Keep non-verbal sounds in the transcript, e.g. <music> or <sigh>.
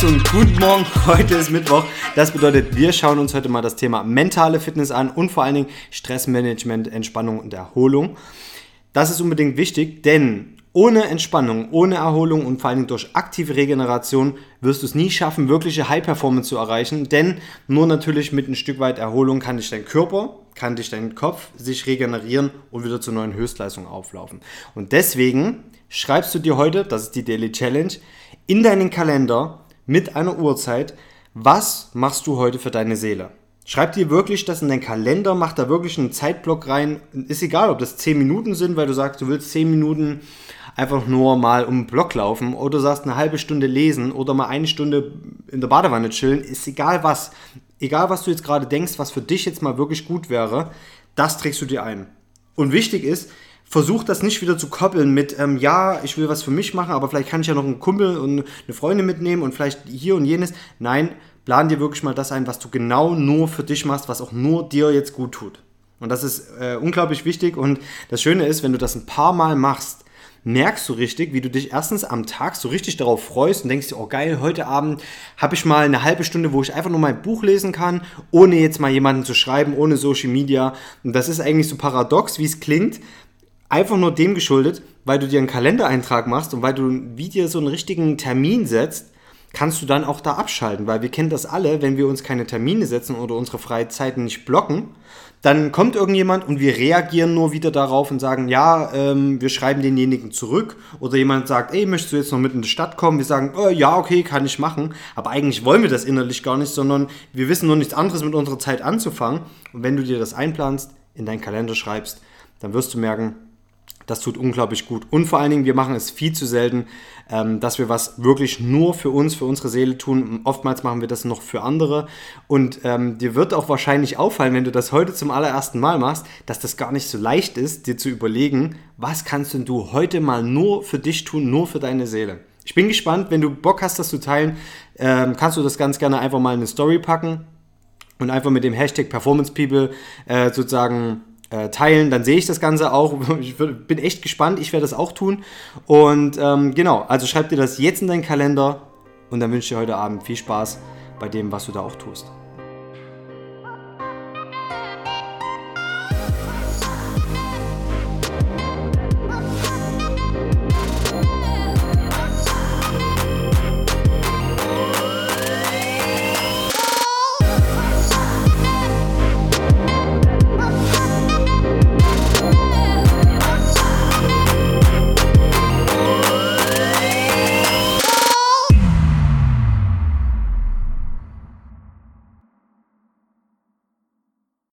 Guten Morgen, <laughs> heute ist Mittwoch. Das bedeutet, wir schauen uns heute mal das Thema mentale Fitness an und vor allen Dingen Stressmanagement, Entspannung und Erholung. Das ist unbedingt wichtig, denn ohne Entspannung, ohne Erholung und vor allen Dingen durch aktive Regeneration wirst du es nie schaffen, wirkliche High Performance zu erreichen. Denn nur natürlich mit ein Stück weit Erholung kann dich dein Körper, kann dich dein Kopf sich regenerieren und wieder zur neuen Höchstleistung auflaufen. Und deswegen schreibst du dir heute, das ist die Daily Challenge, in deinen Kalender mit einer Uhrzeit, was machst du heute für deine Seele? Schreib dir wirklich das in deinen Kalender, mach da wirklich einen Zeitblock rein. Ist egal, ob das 10 Minuten sind, weil du sagst, du willst 10 Minuten einfach nur mal um den Block laufen oder du sagst eine halbe Stunde lesen oder mal eine Stunde in der Badewanne chillen. Ist egal was. Egal, was du jetzt gerade denkst, was für dich jetzt mal wirklich gut wäre, das trägst du dir ein. Und wichtig ist, versuch das nicht wieder zu koppeln mit, ähm, ja, ich will was für mich machen, aber vielleicht kann ich ja noch einen Kumpel und eine Freundin mitnehmen und vielleicht hier und jenes. Nein, plan dir wirklich mal das ein, was du genau nur für dich machst, was auch nur dir jetzt gut tut. Und das ist äh, unglaublich wichtig. Und das Schöne ist, wenn du das ein paar Mal machst, merkst du richtig, wie du dich erstens am Tag so richtig darauf freust und denkst dir, oh geil, heute Abend habe ich mal eine halbe Stunde, wo ich einfach nur mein Buch lesen kann, ohne jetzt mal jemanden zu schreiben, ohne Social Media. Und das ist eigentlich so paradox, wie es klingt, einfach nur dem geschuldet, weil du dir einen Kalendereintrag machst und weil du wie dir so einen richtigen Termin setzt, kannst du dann auch da abschalten, weil wir kennen das alle, wenn wir uns keine Termine setzen oder unsere freie Zeiten nicht blocken, dann kommt irgendjemand und wir reagieren nur wieder darauf und sagen, ja, ähm, wir schreiben denjenigen zurück. Oder jemand sagt, ey, möchtest du jetzt noch mit in die Stadt kommen? Wir sagen, oh, ja, okay, kann ich machen, aber eigentlich wollen wir das innerlich gar nicht, sondern wir wissen nur nichts anderes mit unserer Zeit anzufangen. Und wenn du dir das einplanst, in deinen Kalender schreibst, dann wirst du merken, das tut unglaublich gut. Und vor allen Dingen, wir machen es viel zu selten, ähm, dass wir was wirklich nur für uns, für unsere Seele tun. Oftmals machen wir das noch für andere. Und ähm, dir wird auch wahrscheinlich auffallen, wenn du das heute zum allerersten Mal machst, dass das gar nicht so leicht ist, dir zu überlegen, was kannst denn du heute mal nur für dich tun, nur für deine Seele. Ich bin gespannt, wenn du Bock hast, das zu teilen, ähm, kannst du das ganz gerne einfach mal in eine Story packen und einfach mit dem Hashtag Performance People äh, sozusagen äh, teilen, dann sehe ich das Ganze auch. <laughs> Ich bin echt gespannt, ich werde das auch tun. Und ähm, genau, also schreib dir das jetzt in deinen Kalender und dann wünsche ich dir heute Abend viel Spaß bei dem, was du da auch tust.